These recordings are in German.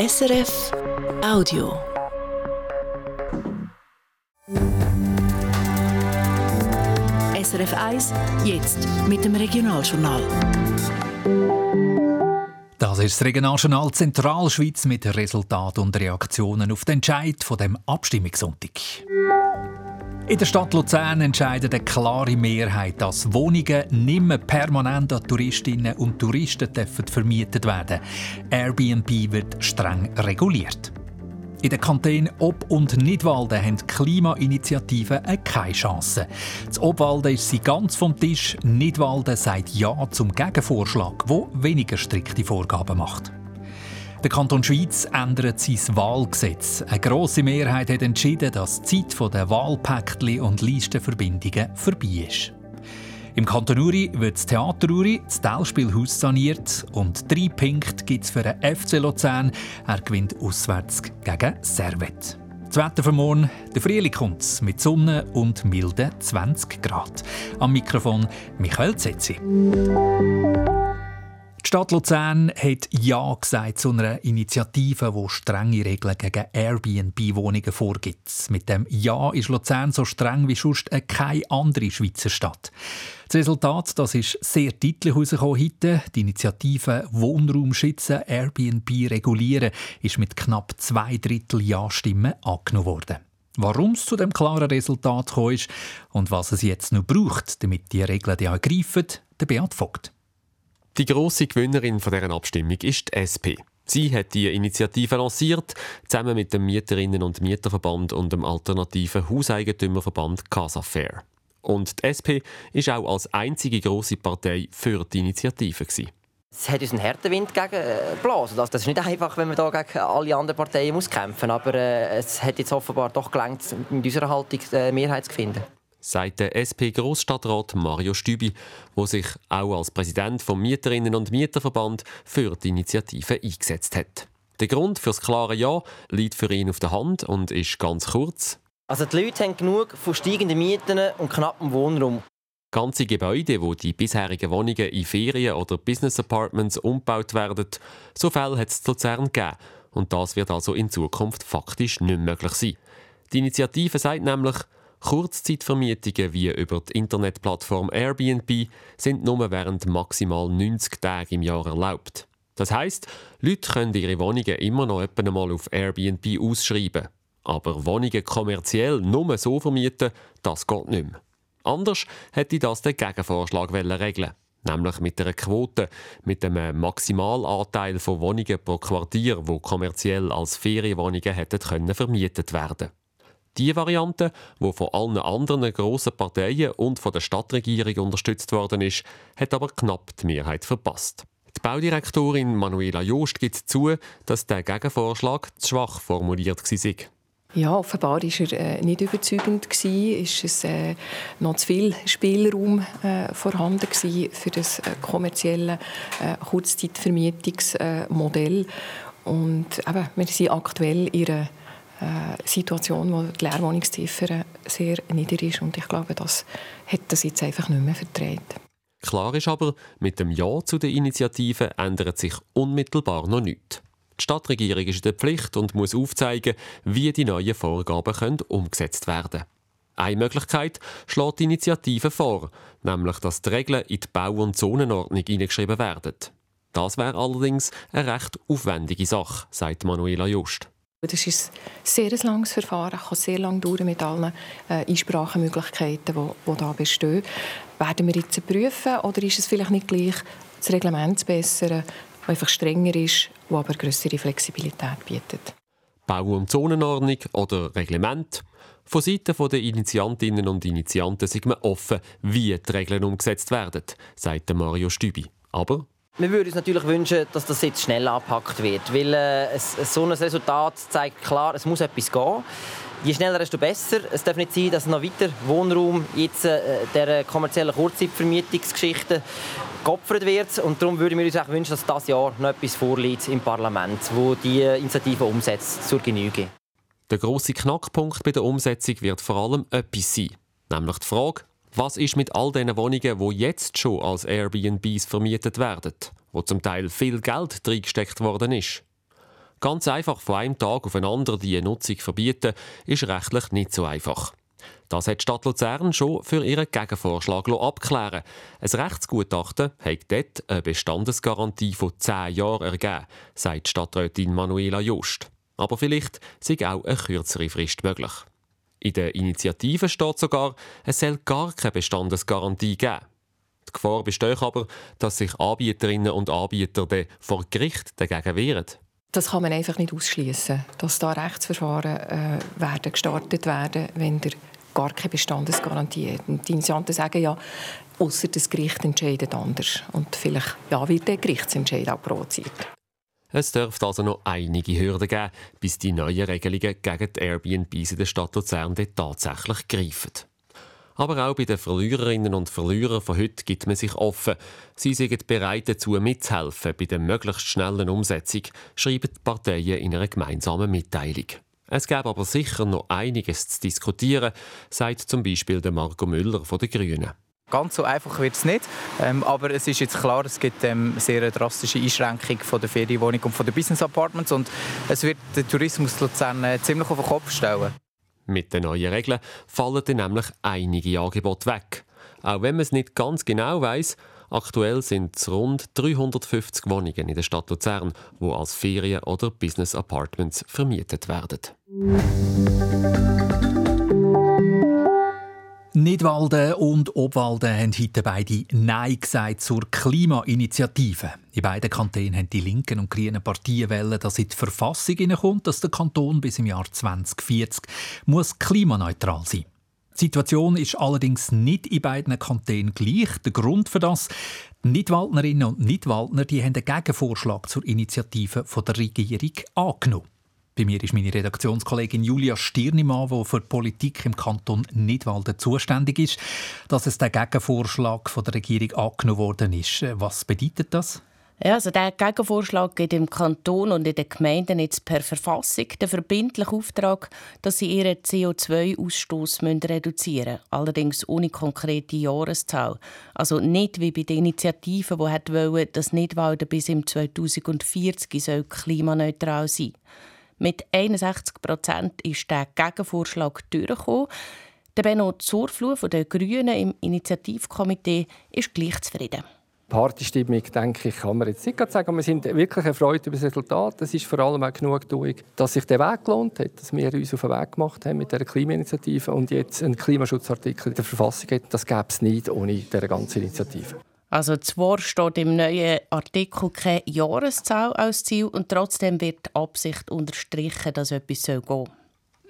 SRF Audio. SRF 1, jetzt mit dem Regionaljournal. Das ist das Regionaljournal Zentralschweiz mit Resultaten und Reaktionen auf den Entscheid von dem Abstimmungssonntag. In der Stadt Luzern entscheidet eine klare Mehrheit, dass Wohnungen nicht mehr permanent an Touristinnen und Touristen vermietet werden. Airbnb wird streng reguliert. In den Kantonen Ob- und Nidwalden haben Klimainitiativen keine Chance. Das Obwalden ist sie ganz vom Tisch. Nidwalden sagt Ja zum Gegenvorschlag, wo weniger strikte Vorgaben macht. Der Kanton Schweiz ändert sein Wahlgesetz. Eine grosse Mehrheit hat entschieden, dass die Zeit der Wahlpäckchen und Listenverbindungen vorbei ist. Im Kanton Uri wird das Theater Uri, das Teilspielhaus saniert und drei Punkte gibt es für den FC Luzern. Er gewinnt auswärts gegen Servet. Das Wetter für morgen, der Frühling kommt mit Sonne und milden 20 Grad. Am Mikrofon Michael Zetzi. Die Stadt Luzern hat Ja gesagt zu einer Initiative, die strenge Regeln gegen Airbnb-Wohnungen vorgibt. Mit dem Ja ist Luzern so streng wie sonst keine andere Schweizer Stadt. Das Resultat das ist sehr deutlich herausgekommen heute. Die Initiative Wohnraum schützen, Airbnb regulieren ist mit knapp zwei Drittel Ja-Stimmen angenommen worden. Warum es zu dem klaren Resultat gekommen ist und was es jetzt noch braucht, damit die Regeln die auch greifen, der Beat Vogt. Die grosse Gewinnerin von deren Abstimmung ist die SP. Sie hat die Initiative lanciert, zusammen mit dem Mieterinnen- und Mieterverband und dem alternativen Hauseigentümerverband Casa Fair. Und die SP ist auch als einzige grosse Partei für die Initiative. Es hat uns einen Härtewind geblasen. Das ist nicht einfach, wenn man da gegen alle anderen Parteien muss kämpfen muss. Aber äh, es hat jetzt offenbar doch gelangt, mit unserer Haltung die Mehrheit zu finden sagt der SP-Grossstadtrat Mario Stübi, der sich auch als Präsident vom Mieterinnen- und Mieterverband für die Initiative eingesetzt hat. Der Grund für das klare Ja liegt für ihn auf der Hand und ist ganz kurz. Also die Leute haben genug von steigenden Mieten und knappem Wohnraum. Ganze Gebäude, wo die bisherigen Wohnungen in Ferien- oder Business Apartments umgebaut werden, so Fälle hat es zu Luzern gegeben. Und das wird also in Zukunft faktisch nicht möglich sein. Die Initiative sagt nämlich, Kurzzeitvermietungen wie über die Internetplattform Airbnb sind nur während maximal 90 Tage im Jahr erlaubt. Das heißt, Leute können ihre Wohnungen immer noch einmal auf Airbnb ausschreiben. Aber Wohnungen kommerziell nur so vermieten, das geht nicht mehr. Anders hätte das den Gegenvorschlag regeln nämlich mit einer Quote, mit einem Maximalanteil von Wohnungen pro Quartier, wo kommerziell als Ferienwohnungen hätten können vermietet werden. Die Variante, die von allen anderen grossen Parteien und von der Stadtregierung unterstützt worden ist, hat aber knapp die Mehrheit verpasst. Die Baudirektorin Manuela Joost gibt zu, dass der Gegenvorschlag zu schwach formuliert war. Ja, offenbar war er äh, nicht überzeugend gewesen. Ist es äh, noch zu viel Spielraum äh, vorhanden gewesen für das äh, kommerzielle äh, Kurzzeitvermietungsmodell? Und eben, wir sind aktuell in einer Situation, wo die Leerwohnungsziffer sehr niedrig ist. Und ich glaube, das hat das jetzt einfach nicht mehr vertreten. Klar ist aber, mit dem Ja zu der Initiative ändert sich unmittelbar noch nichts. Die Stadtregierung ist in der Pflicht und muss aufzeigen, wie die neuen Vorgaben können umgesetzt werden können. Eine Möglichkeit schlägt die Initiative vor, nämlich dass die Regeln in die Bau- und Zonenordnung hineingeschrieben werden. Das wäre allerdings eine recht aufwendige Sache, sagt Manuela Just. Das ist ein sehr langes Verfahren, kann sehr lange dauern mit allen äh, Einsprachemöglichkeiten, die, die da bestehen. Werden wir jetzt prüfen oder ist es vielleicht nicht gleich, das Reglement zu bessern, das einfach strenger ist, das aber größere Flexibilität bietet? Bau- und Zonenordnung oder Reglement? Von Seiten der Initiantinnen und Initianten sind wir offen, wie die Regeln umgesetzt werden, sagt Mario Stübi. Aber wir würden uns natürlich wünschen, dass das jetzt schnell angepackt wird, weil äh, so ein Resultat zeigt klar, es muss etwas gehen. Je schneller, desto besser. Es darf nicht sein, dass noch weiter Wohnraum jetzt äh, der kommerziellen Kurzzeitvermietungsgeschichte geopfert wird. Und darum würden wir uns auch wünschen, dass das Jahr noch etwas vorliegt im Parlament, wo die Initiative umsetzt zur Genüge. Der große Knackpunkt bei der Umsetzung wird vor allem etwas sein, nämlich die Frage, was ist mit all den Wohnungen, die jetzt schon als Airbnbs vermietet werden, wo zum Teil viel Geld reingesteckt worden ist? Ganz einfach von einem Tag auf den anderen die Nutzung verbieten, ist rechtlich nicht so einfach. Das hat die Stadt Luzern schon für ihren Gegenvorschlag abklären Ein Rechtsgutachten hat dort eine Bestandesgarantie von 10 Jahren ergeben, sagt Stadträtin Manuela Just. Aber vielleicht sei auch eine kürzere Frist möglich. In der Initiative steht sogar, es soll gar keine Bestandesgarantie geben. Die Gefahr besteht aber, dass sich Anbieterinnen und Anbieter vor Gericht dagegen wehren. Das kann man einfach nicht ausschließen, dass da Rechtsverfahren äh, werden gestartet werden, wenn der gar keine Bestandesgarantie hat. Und die Initianten sagen ja, außer das Gericht entscheidet anders. Und vielleicht ja, wird der Gerichtsentscheid auch provoziert. Es dürfte also noch einige Hürden geben, bis die neuen Regelungen gegen die Airbnbs in der Stadt Luzern tatsächlich greifen. Aber auch bei den Verliererinnen und Verlierern von heute gibt man sich offen. Sie sind bereit dazu mitzuhelfen bei der möglichst schnellen Umsetzung, schreiben die Parteien in einer gemeinsamen Mitteilung. Es gäbe aber sicher noch einiges zu diskutieren, sagt zum Beispiel der Marco Müller von den Grünen. Ganz so einfach wird es nicht. Ähm, aber es ist jetzt klar, es gibt ähm, sehr eine drastische Einschränkung von der Ferienwohnung und von den Business Apartments und es wird den Tourismus Luzern äh, ziemlich auf den Kopf stellen. Mit den neuen Regeln fallen dann nämlich einige Angebote weg. Auch wenn man es nicht ganz genau weiß, aktuell sind es rund 350 Wohnungen in der Stadt Luzern, die als Ferien- oder Business Apartments vermietet werden. Nidwalden und Obwalden haben heute beide Nein gesagt zur Klimainitiative. In beiden Kantonen haben die linken und grünen Partien wollen, dass in die Verfassung hineinkommt, dass der Kanton bis im Jahr 2040 muss klimaneutral sein Die Situation ist allerdings nicht in beiden Kantonen gleich. Der Grund für das, die Nidwaldnerinnen und Nidwaldner die haben einen Gegenvorschlag zur Initiative der Regierung angenommen. Bei mir ist meine Redaktionskollegin Julia Stirnimann, die für die Politik im Kanton Nidwalden zuständig ist. Dass es der Gegenvorschlag von der Regierung angenommen worden ist, was bedeutet das? Ja, also der Gegenvorschlag gibt im Kanton und in den Gemeinden jetzt per Verfassung den verbindlichen Auftrag, dass sie ihren CO2-Ausstoß reduzieren müssen. Allerdings ohne konkrete Jahreszahl. Also nicht wie bei den Initiativen, die wollen, dass Nidwalden bis im 2040 klimaneutral sein soll. Mit 61 Prozent ist der Gegenvorschlag durchgekommen. Der Benno Zurfluh von den Grünen im Initiativkomitee ist gleich zufrieden. Partystimmung, denke ich, kann man jetzt nicht sagen. Wir sind wirklich erfreut über das Resultat. Es ist vor allem auch genug, dass sich der Weg gelohnt hat, dass wir uns auf den Weg gemacht haben mit der Klimainitiative und jetzt einen Klimaschutzartikel in der Verfassung hat. Das gäbe es nicht ohne diese ganze Initiative. Also zwar steht im neuen Artikel keine Jahreszahl als Ziel und trotzdem wird die Absicht unterstrichen, dass etwas gehen soll.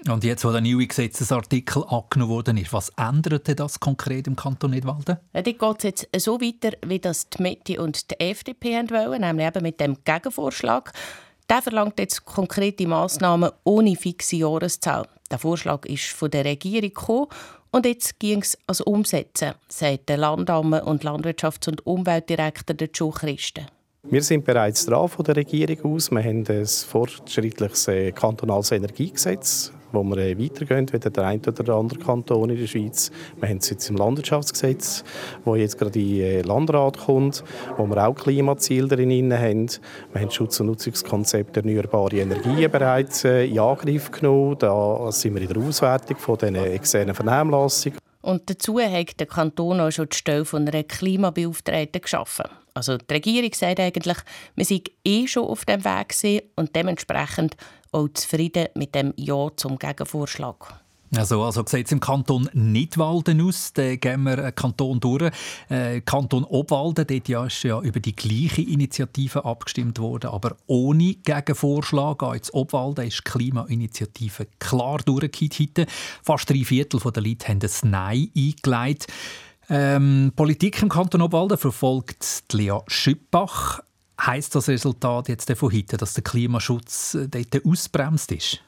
Und jetzt, wo der neue Gesetzesartikel angenommen wurde, ist, was änderte das konkret im Kanton Nidwalden? Ja, die geht jetzt so weiter, wie das die Mitte und die FDP wollen, nämlich eben mit dem Gegenvorschlag. Der verlangt jetzt konkrete Massnahmen ohne fixe Jahreszahl. Der Vorschlag ist von der Regierung gekommen und jetzt ging es ans Umsetzen, sagt der Landamme und Landwirtschafts- und Umweltdirektor Joe Christen. Wir sind bereits dran von der Regierung aus. Wir haben ein fortschrittliches äh, kantonales Energiegesetz wo wir äh, weitergehen wie der eine oder andere Kanton in der Schweiz. Wir haben es jetzt im Landwirtschaftsgesetz, wo jetzt gerade in den Landrat kommt, wo wir auch Klimaziele drin haben. Wir haben Schutz- und Nutzungskonzept erneuerbare Energien bereits äh, in Angriff genommen. Da sind wir in der Auswertung von den externen Vernehmlassungen. Und dazu hat der Kanton auch schon die Stelle von einer Klimabeauftragten geschaffen. Also die Regierung sagt eigentlich, wir sind eh schon auf dem Weg und dementsprechend auch zufrieden mit dem Ja zum Gegenvorschlag. Also, also sieht es im Kanton Nidwalden aus. Da gehen wir einen Kanton durch. Äh, Kanton Obwalden, dort ja ist ja über die gleiche Initiative abgestimmt worden, aber ohne Gegenvorschlag. Auch jetzt Obwalden ist die Klimainitiative klar durchgekehrt. Fast drei Viertel der Leute haben ein Nein eingeleitet. Ähm, Politik im Kanton Obwalden verfolgt Lea Schüppach. Heißt das Resultat jetzt von heute, dass der Klimaschutz äh, dort ausbremst ist?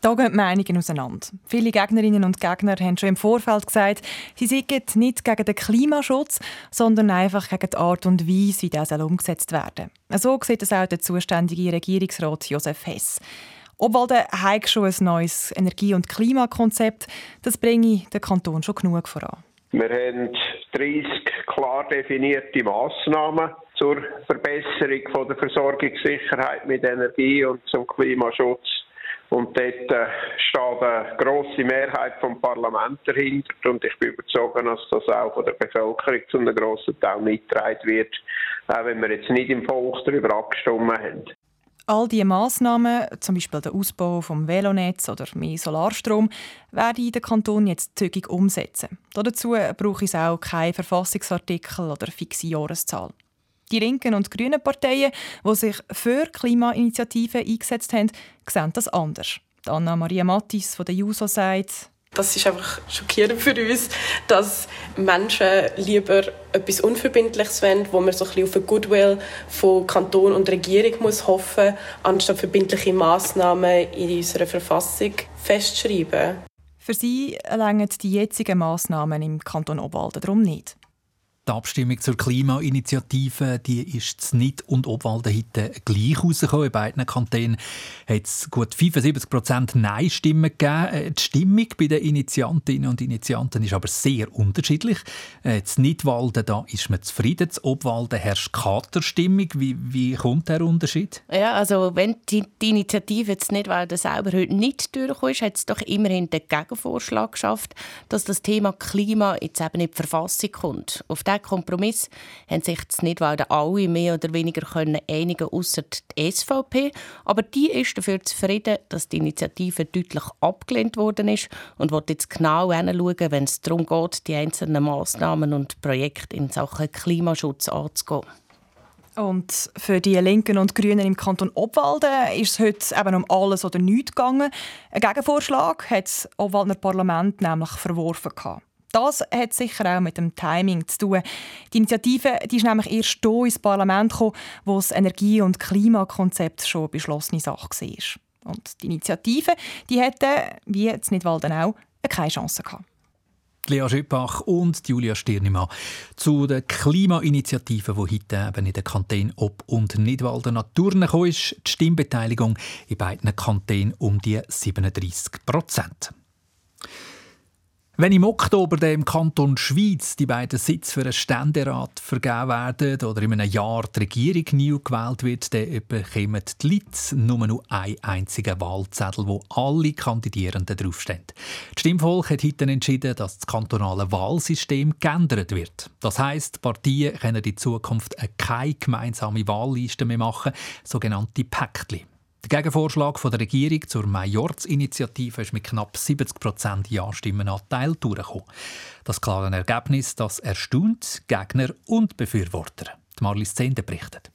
Da gehen die Meinungen auseinander. Viele Gegnerinnen und Gegner haben schon im Vorfeld gesagt, sie seien nicht gegen den Klimaschutz, sondern einfach gegen die Art und Weise, wie das umgesetzt werden soll. So sieht es auch der zuständige Regierungsrat Josef Hess. Obwalden hat schon ein neues Energie- und Klimakonzept. Das bringe den Kanton schon genug voran. Wir haben 30 klar definierte Massnahmen zur Verbesserung der Versorgungssicherheit mit Energie und zum Klimaschutz. Und dort äh, steht eine grosse Mehrheit vom Parlament dahinter. Und ich bin überzeugt, dass das auch von der Bevölkerung zu einem grossen Teil mitgetragen wird, auch wenn wir jetzt nicht im Volk darüber abgestimmt haben. All diese Massnahmen, zum Beispiel der Ausbau vom Velonetz oder mehr Solarstrom, werden der Kanton jetzt zügig umsetzen. Dazu brauche es auch keinen Verfassungsartikel oder fixe Jahreszahl. Die linken und grünen Parteien, die sich für Klimainitiativen eingesetzt haben, sehen das anders. Anna-Maria Mattis von der JUSO sagt, das ist einfach schockierend für uns, dass Menschen lieber etwas Unverbindliches wollen, wo man so ein bisschen auf ein Goodwill von Kanton und Regierung muss hoffen, anstatt verbindliche Massnahmen in unserer Verfassung festschreiben. Für sie längern die jetzigen Massnahmen im Kanton Obwalden darum nicht. Die Abstimmung zur Klimainitiative die ist nicht und Obwalden heute gleich rausgekommen. In beiden Kantonen hat es gut 75 Prozent Nein-Stimmen gegeben. Äh, die Stimmung bei den Initiantinnen und Initianten ist aber sehr unterschiedlich. Äh, Nidwalden da ist man zufrieden, in Obwalden herrscht Katerstimmung. Wie, wie kommt der Unterschied? Ja, also wenn die, die Initiative jetzt Nidwalden selber heute nicht durchgekommen ist, hat es doch immerhin den Gegenvorschlag geschafft, dass das Thema Klima jetzt eben in die Verfassung kommt. Auf diesen Kompromiss haben sich das Nidwalden alle mehr oder weniger können einigen, außer die SVP. Aber die ist dafür zufrieden, dass die Initiative deutlich abgelehnt worden ist und wird jetzt genau hinschauen, wenn es darum geht, die einzelnen Massnahmen und Projekte in Sachen Klimaschutz anzugehen. Und für die Linken und Grünen im Kanton Obwalden ist es heute eben um alles oder nichts gegangen. Ein Gegenvorschlag hat das Obwaldner Parlament nämlich verworfen. Gehabt. Das hat sicher auch mit dem Timing zu tun. Die Initiative die ist nämlich erst hier ins Parlament gekommen, wo das Energie- und Klimakonzept schon beschlossene Sache war. Und die Initiative die hätte, wie jetzt Nidwalden auch, keine Chance gehabt. Lea Schöpach und Julia Stirnimann zu der Klimainitiative, die heute eben in den Kantonen Ob- und Nidwalden Natur gekommen ist. Die Stimmbeteiligung in beiden Kantonen um die 37 Prozent. Wenn im Oktober im Kanton Schweiz die beiden Sitze für einen Ständerat vergeben werden oder in einem Jahr die Regierung neu gewählt wird, dann bekommen die Leute nur noch einen einzigen Wahlzettel, wo alle Kandidierenden draufstehen. Das Stimmvolk hat heute entschieden, dass das kantonale Wahlsystem geändert wird. Das heisst, Partien können in Zukunft keine gemeinsame Wahlliste mehr machen, sogenannte Päckchen. Der Gegenvorschlag von der Regierung zur Majorzinitiative ist mit knapp 70 Prozent Ja-Stimmenanteil durchgekommen. Das klare Ergebnis, das erstaunt Gegner und Befürworter. Die Marlies Zende berichtet.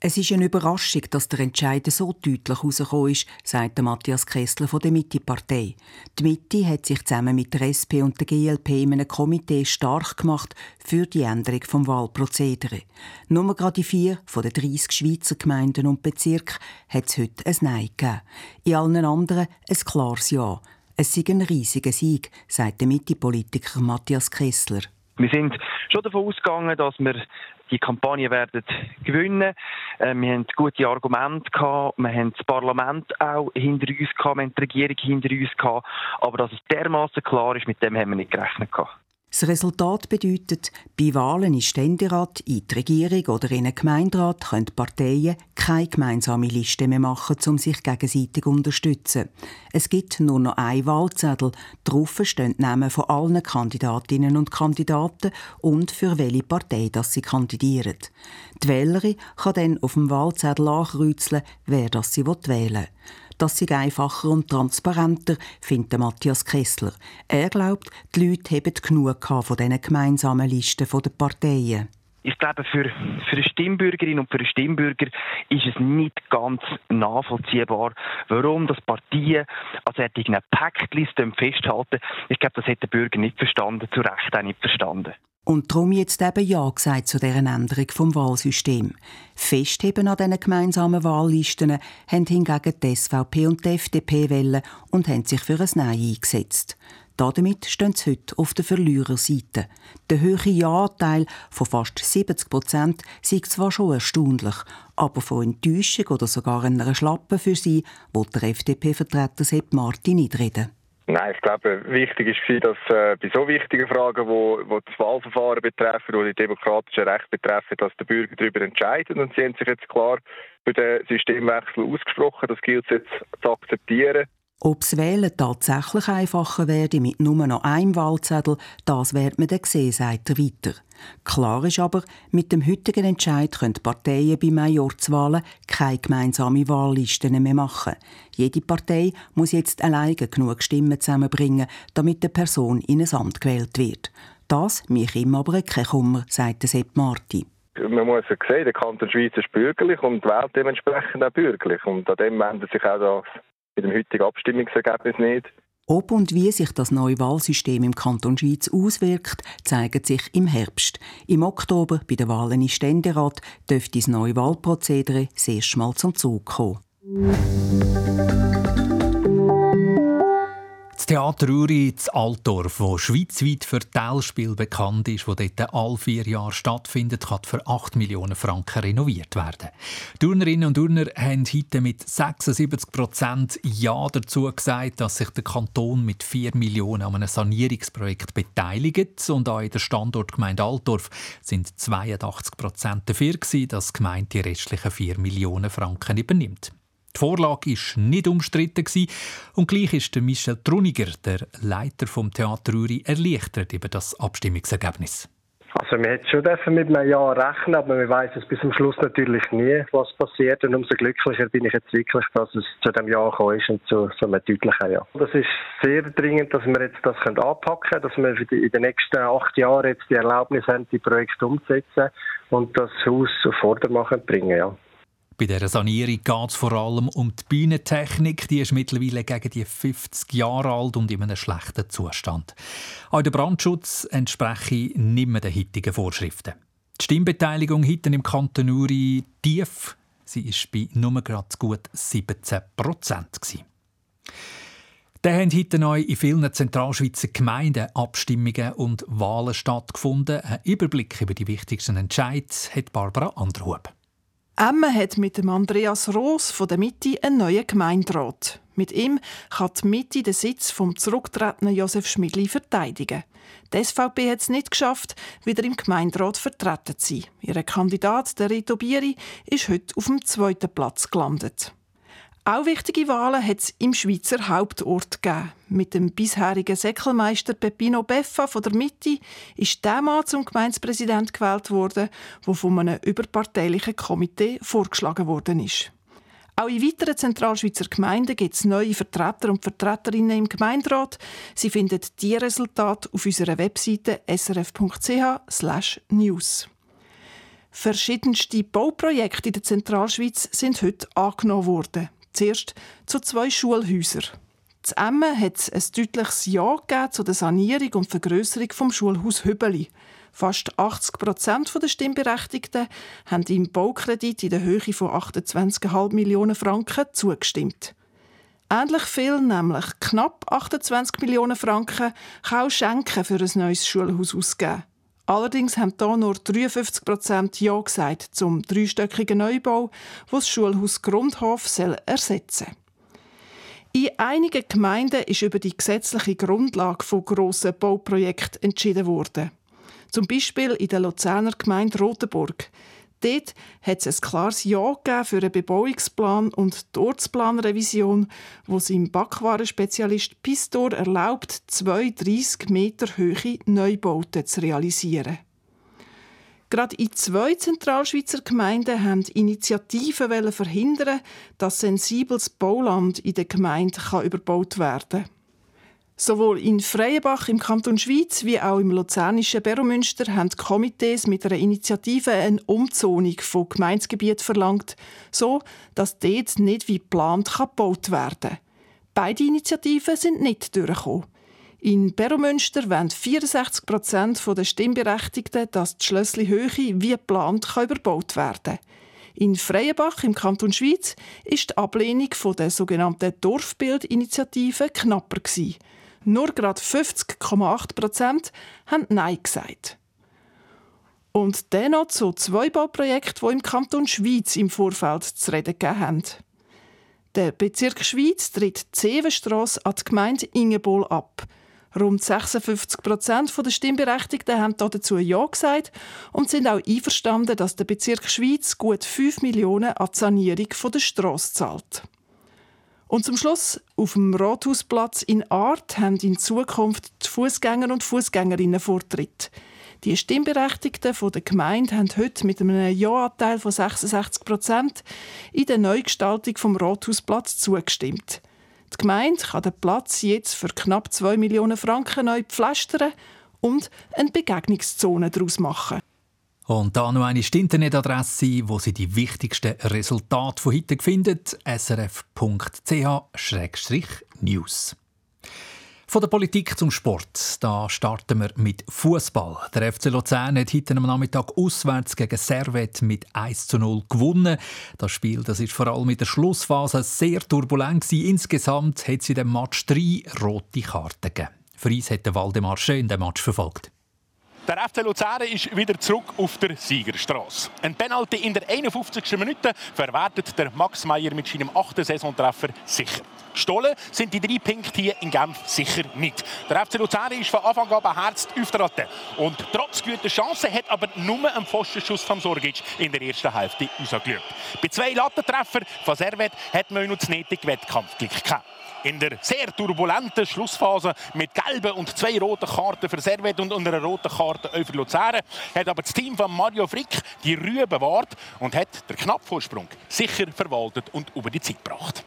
Es ist eine Überraschung, dass der Entscheid so deutlich herausgekommen ist, sagt Matthias Kessler von der Mitte-Partei. Die Mitte hat sich zusammen mit der SP und der GLP in einem Komitee stark gemacht für die Änderung des Wahlprozedere. Nur gerade in vier von den 30 Schweizer Gemeinden und Bezirken hat es heute ein Nein gegeben. In allen anderen ein klares Ja. Es ist ein riesiger Sieg, sagt der Mitte-Politiker Matthias Kessler. Wir sind schon davon ausgegangen, dass wir die Kampagne werden gewinnen. Äh, wir haben gute Argumente gehabt, wir haben das Parlament auch hinter uns gehabt, wir haben die Regierung hinter uns gehabt, aber dass es dermaßen klar ist, mit dem haben wir nicht gerechnet gehabt. Das Resultat bedeutet, bei Wahlen in Ständerat, in die Regierung oder in einen Gemeinderat können Parteien keine gemeinsame Liste mehr machen, um sich gegenseitig zu unterstützen. Es gibt nur noch ein Wahlzettel. Darauf stehen die Namen von allen Kandidatinnen und Kandidaten und für welche Partei das sie kandidieren. Die Wählerin kann dann auf dem Wahlzettel ankreuzeln, wer das sie wählen will. Das sei einfacher und transparenter, findet Matthias Kessler. Er glaubt, die Leute haben genug von diesen gemeinsamen Listen der Parteien. Ich glaube, für, für eine Stimmbürgerin und für einen Stimmbürger ist es nicht ganz nachvollziehbar, warum das Partien an solchen Paktlisten festhalten. Ich glaube, das hat der Bürger nicht verstanden, zu Recht auch nicht verstanden. Und darum jetzt eben Ja gesagt zu dieser Änderung vom Wahlsystem. Festheben an diesen gemeinsamen Wahllisten haben hingegen die SVP und die FDP wählen und haben sich für ein Nein eingesetzt. Damit stehen sie heute auf der Verliererseite. Der hohe Ja-Anteil von fast 70 Prozent sei zwar schon erstaunlich, aber von Enttäuschung oder sogar einer Schlappe für sie, wo der FDP-Vertreter Sepp Martin nicht reden. Nein, ich glaube, wichtig ist, dass äh, bei so wichtigen Fragen, wo, wo das Wahlverfahren betreffen oder die demokratischen Rechte betreffen, dass der Bürger darüber entscheidet. Und sie haben sich jetzt klar für den Systemwechsel ausgesprochen. Das gilt es jetzt zu akzeptieren. Ob das Wählen tatsächlich einfacher werde mit nur noch einem Wahlzettel, das wird man dann sehen, sagt er weiter. Klar ist aber, mit dem heutigen Entscheid können Parteien bei Majorzwahlen keine gemeinsame Wahllisten mehr machen. Jede Partei muss jetzt alleine genug Stimmen zusammenbringen, damit eine Person in ein Amt gewählt wird. Das mich ihm aber kein Kummer, sagt Sepp Marti. Man muss ja sehen, der Kanton Schweiz ist bürgerlich und wählt dementsprechend auch bürgerlich. Und an dem wendet sich auch das mit dem heutigen Abstimmungsergebnis nicht. Ob und wie sich das neue Wahlsystem im Kanton Schweiz auswirkt, zeigt sich im Herbst. Im Oktober bei den Wahlen im Ständerat dürfte das neue Wahlprozedere das erste Mal zum Zug kommen. Theater Uri in Altdorf, wo schweizweit für Teilspiel bekannt ist, wo dort alle vier Jahre stattfindet, kann für 8 Millionen Franken renoviert werden. Turnerinnen und Turner haben heute mit 76 Prozent Ja dazu gesagt, dass sich der Kanton mit 4 Millionen an einem Sanierungsprojekt beteiligt. Und auch in der Standortgemeinde Altdorf sind 82 Prozent dafür, dass die Gemeinde die restlichen 4 Millionen Franken übernimmt. Die Vorlage war nicht umstritten und gleich ist der Michel Truniger, der Leiter vom Theater Uri, erleichtert über das Abstimmungsergebnis. Also wir hätten schon mit einem Jahr rechnen, aber man weiß es bis zum Schluss natürlich nie, was passiert. Und umso glücklicher bin ich jetzt wirklich, dass es zu dem Jahr gekommen ist und zu so einem deutlichen Jahr. Das ist sehr dringend, dass wir jetzt das anpacken können, dass wir in den nächsten acht Jahren jetzt die Erlaubnis haben, die Projekte umzusetzen und das Haus auf Vordermann bringen. Ja. Bei dieser Sanierung geht es vor allem um die Bühnentechnik. Die ist mittlerweile gegen die 50 Jahre alt und in einem schlechten Zustand. Auch der Brandschutz entspreche nicht mehr den heutigen Vorschriften. Die Stimmbeteiligung heute im Kanton Uri tief. Sie war bei nur gerade gut 17 Prozent. Da haben heute neu in vielen Zentralschweizer Gemeinden Abstimmungen und Wahlen stattgefunden. Ein Überblick über die wichtigsten Entscheidungen hat Barbara Anderhub. Emma hat mit dem Andreas Roos von der Mitte einen neuen Gemeinderat. Mit ihm kann die Mitte den Sitz vom zurücktretenden Josef Schmidli verteidigen. Die SVP hat es nicht geschafft, wieder im Gemeinderat vertreten zu sein. Ihr Kandidat, der Rito Bieri, ist heute auf dem zweiten Platz gelandet. Auch wichtige Wahlen hat es im Schweizer Hauptort gegeben. Mit dem bisherigen Säckelmeister Peppino Beffa von der Mitte ist der Mann zum Gemeindepräsident gewählt worden, der von einem überparteilichen Komitee vorgeschlagen worden ist. Auch in weiteren zentralschweizer Gemeinden gibt es neue Vertreter und Vertreterinnen im Gemeinderat. Sie finden die Resultate auf unserer Webseite srf.ch/news. Verschiedenste Bauprojekte in der Zentralschweiz sind heute angenommen worden. Zuerst zu zwei Schulhäusern. Zu Emmen hat es ein deutliches Ja zu der Sanierung und Vergrößerung vom Schulhaus Hübeli. Fast 80 Prozent der Stimmberechtigten haben im Baukredit in der Höhe von 28,5 Millionen Franken zugestimmt. Ähnlich viel, nämlich knapp 28 Millionen Franken, kann auch Schenken für ein neues Schulhaus ausgeben. Allerdings haben hier nur 53 Prozent Ja gesagt zum dreistöckigen Neubau, wo das Schulhaus Grundhof soll ersetzen soll. In einigen Gemeinden ist über die gesetzliche Grundlage von grossen Bauprojekten entschieden worden. Zum Beispiel in der Luzerner Gemeinde Rotenburg. Dort hat es ein klares Ja für einen Bebauungsplan und die Ortsplanrevision, wo im Backwarenspezialist Pistor erlaubt, zwei 30 Meter hohe Neubauten zu realisieren. Gerade in zwei Zentralschweizer Gemeinden haben Initiativen verhindern, dass sensibles Bauland in der Gemeinde überbaut werden kann. Sowohl in Freienbach im Kanton Schweiz wie auch im luzernischen Beromünster haben Komitees mit einer Initiative eine Umzonung von Gemeindegebiet verlangt, so dass dort nicht wie geplant gebaut werden kann. Beide Initiativen sind nicht durchgekommen. In Beromünster wollen 64 Prozent der Stimmberechtigten, dass die Schlössli Höhe wie geplant überbaut werden kann. In Freienbach im Kanton Schweiz ist die Ablehnung der sogenannten Dorfbildinitiative knapper gewesen. Nur gerade 50,8 Prozent haben Nein gesagt. Und dann noch zu zwei Bauprojekten, die im Kanton Schweiz im Vorfeld zu reden gegeben haben. Der Bezirk Schweiz tritt die Zevenstrasse an die Gemeinde Ingebol ab. Rund 56 Prozent der Stimmberechtigten haben dazu Ja gesagt und sind auch einverstanden, dass der Bezirk Schweiz gut 5 Millionen an die Sanierung der Strasse zahlt. Und zum Schluss, auf dem Rathausplatz in Art haben in Zukunft die Fußgänger und Fußgängerinnen Vortritt. Die Stimmberechtigten der Gemeinde haben heute mit einem Ja-Anteil von 66 Prozent in der Neugestaltung vom Rathausplatz zugestimmt. Die Gemeinde kann den Platz jetzt für knapp 2 Millionen Franken neu pflastern und eine Begegnungszone daraus machen. Und da noch eine Internetadresse, wo Sie die wichtigsten Resultate von heute finden: srf.ch-news. Von der Politik zum Sport. Da starten wir mit Fußball. Der FC Luzern hat heute am Nachmittag auswärts gegen Servet mit 1 zu 0 gewonnen. Das Spiel das ist vor allem in der Schlussphase sehr turbulent. Gewesen. Insgesamt hat sie dem Match drei rote Karten gegeben. Für uns hat Waldemar schön den Match verfolgt. Der FC Luzern ist wieder zurück auf der Siegerstraße. Ein Penalty in der 51. Minute verwertet der Max Meyer mit seinem achten Saisontreffer sicher. Gestohlen sind die drei Punkte hier in Genf sicher nicht. Der FC Luzern ist von Anfang an beherzt auftreten. Und trotz guter Chancen hat aber nur ein Pfostenschuss von Sorgic in der ersten Hälfte rausgeschaut. Bei zwei Lattentreffern von Servet hat man noch das nötige Wettkampfglück gehabt. In der sehr turbulenten Schlussphase mit gelben und zwei roten Karten für Servet und einer roten Karte für Luzern hat aber das Team von Mario Frick die Ruhe bewahrt und hat den Knappvorsprung sicher verwaltet und über die Zeit gebracht.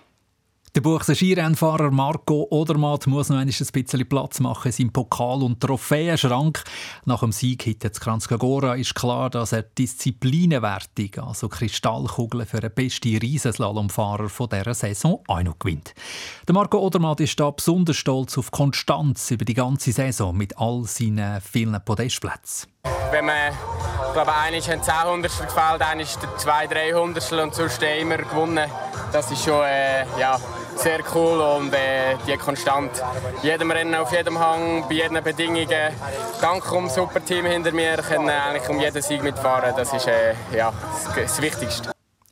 Der Buchse Skirennfahrer Marco Odermatt muss noch ein bisschen Platz machen in seinem Pokal- und Trophäenschrank. Nach dem Sieg hinter Kranzkagora ist klar, dass er Disziplinenwertung, also Kristallkugeln für den besten Riesenslalomfahrer dieser Saison, auch noch gewinnt. Der Marco Odermatt ist da besonders stolz auf Konstanz über die ganze Saison mit all seinen vielen Podestplätzen. Wenn man ich glaube, ist ein 10 gefällt, einer ist der 2 300 und sonst immer gewonnen. Das ist schon äh, ja, sehr cool und äh, die konstant. Jedem Rennen auf jedem Hang, bei jeden Bedingungen. Dank um super Team hinter mir können eigentlich um jeden Sieg mitfahren. Das ist äh, ja, das Wichtigste.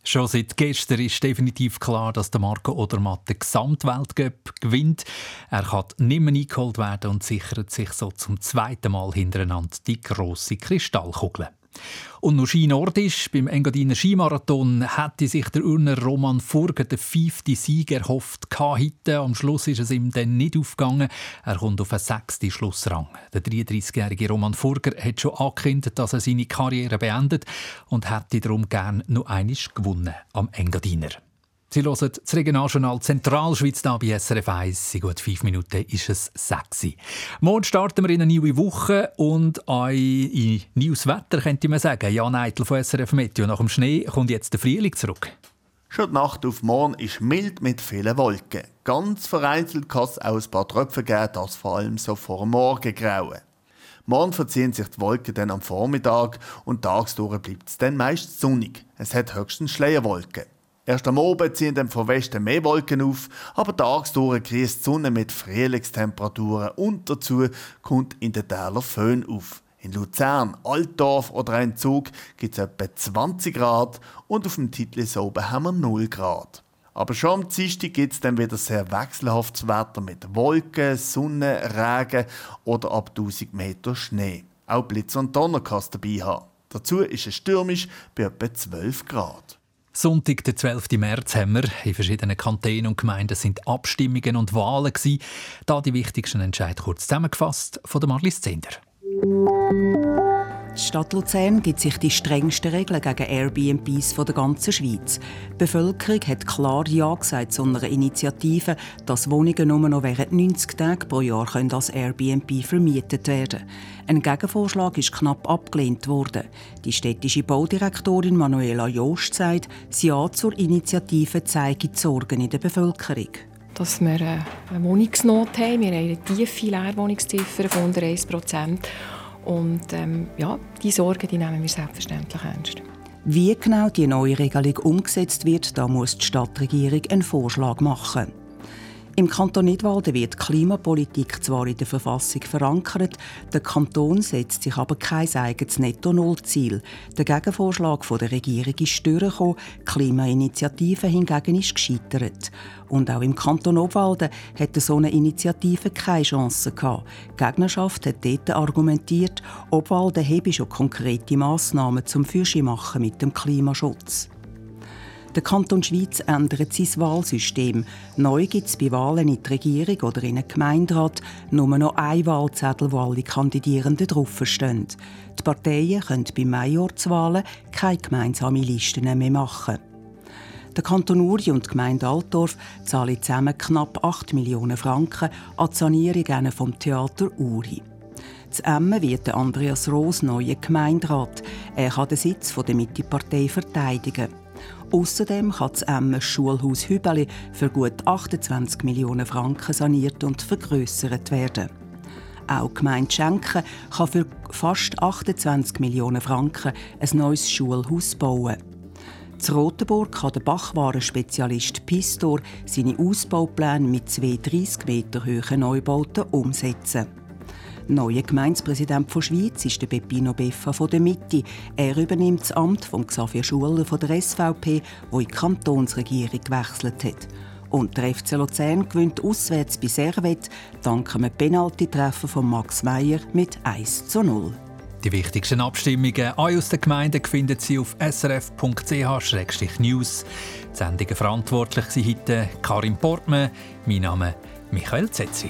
Schon seit gestern ist definitiv klar, dass der Marco Odermatt den Gesamtweltcup gewinnt. Er kann nicht mehr eingeholt werden und sichert sich so zum zweiten Mal hintereinander die grosse Kristallkugel. Und noch skinordisch, beim Engadiner Skimarathon hätte sich der Urner Roman Furger den fünften Sieg erhofft heute. Am Schluss ist es ihm dann nicht aufgegangen. Er kommt auf einen sechsten Schlussrang. Der 33-jährige Roman Furger hat schon angekündigt, dass er seine Karriere beendet und hätte darum gern noch einmal gewonnen am Engadiner. Sie hören das Regionaljournal Zentralschweiz da bei SRF 1. In gut fünf Minuten ist es sexy. Morgen starten wir in eine neue Woche und in neues Wetter könnte man sagen. Jan Eitel von SRF Meteo. Nach dem Schnee kommt jetzt der Frühling zurück. Schon die Nacht auf morgen ist mild mit vielen Wolken. Ganz vereinzelt kann es auch ein paar Tröpfe geben, das vor allem so vor dem Morgengrauen. Morgen verziehen sich die Wolken dann am Vormittag und tagsdurch bleibt es dann meist sonnig. Es hat höchstens Schleierwolken. Erst am Abend ziehen dann von Westen mehr Wolken auf, aber tagsdurch grießt die Sonne mit Frühlingstemperaturen und dazu kommt in den Tälern Föhn auf. In Luzern, Altdorf oder ein Zug gibt es etwa 20 Grad und auf dem Titlis oben haben wir 0 Grad. Aber schon am Dienstag gibt es dann wieder sehr wechselhaftes Wetter mit Wolken, Sonne, Regen oder ab 1000 Meter Schnee. Auch Blitz und Donner kann es dabei haben. Dazu ist es stürmisch bei etwa 12 Grad. Sonntag, den 12. März, haben wir in verschiedenen Kantonen und Gemeinden sind Abstimmungen und Wahlen gewesen. Da die wichtigsten Entscheidungen kurz zusammengefasst von der Marlies Zender. Die Stadt Luzern gibt sich die strengsten Regeln gegen Airbnbs der ganzen Schweiz. Die Bevölkerung hat klar Ja gesagt zu einer Initiative, dass Wohnungen nur noch während 90 Tagen pro Jahr als Airbnb vermietet werden Ein Gegenvorschlag ist knapp abgelehnt worden. Die städtische Baudirektorin Manuela Joost sagt, das Ja zur Initiative zeige die Sorgen in der Bevölkerung dass wir eine Wohnungsnot haben. Wir haben eine tiefe Leerwohnungsziffer von unter 1 und ähm, ja, die Sorgen die nehmen wir selbstverständlich ernst. Wie genau die neue Regelung umgesetzt wird, da muss die Stadtregierung einen Vorschlag machen. Im Kanton Nidwalden wird Klimapolitik zwar in der Verfassung verankert, der Kanton setzt sich aber kein eigenes Netto-Null-Ziel. Der Gegenvorschlag der Regierung ist durchgekommen, Klimainitiative hingegen ist gescheitert. Und auch im Kanton Obwalden hatte so eine Initiative keine Chance gehabt. Die Gegnerschaft hat dort argumentiert, Obwalden habe schon konkrete Massnahmen zum Fürschimachen mit dem Klimaschutz. Der Kanton Schweiz ändert sein Wahlsystem. Neu gibt es bei Wahlen in die Regierung oder in einen Gemeinderat nur noch ein Wahlzettel, wo alle Kandidierenden draufstehen. Die Parteien können bei Majorzwahlen keine gemeinsamen Listen mehr machen. Der Kanton Uri und die Gemeinde Altdorf zahlen zusammen knapp 8 Millionen Franken an die Sanierung vom Theater Uri. Zu Emmen wird Andreas Roos neuer Gemeinderat. Er kann den Sitz der Mittepartei verteidigen. Außerdem kann das Emmer Schulhaus Hübeli für gut 28 Millionen Franken saniert und vergrößert werden. Auch Gemeinde Schenken kann für fast 28 Millionen Franken ein neues Schulhaus bauen. Zu Rotenburg kann der Bachwarenspezialist Pistor seine Ausbaupläne mit zwei 30 Meter hohen Neubauten umsetzen. Neuer Gemeindepräsident der Schweiz ist der Peppino Beffa von der Mitte. Er übernimmt das Amt von Xavier Schuller von der SVP, wo in die Kantonsregierung gewechselt hat. Und der FC Luzern gewinnt auswärts bei Servet dank einem Penalty-Treffer von Max Meyer mit 1 zu 0. Die wichtigsten Abstimmungen aus den Gemeinden finden Sie auf srf.ch-news. Die Sendungen verantwortlich sind heute Karin Portmann, mein Name Michael Zetzi.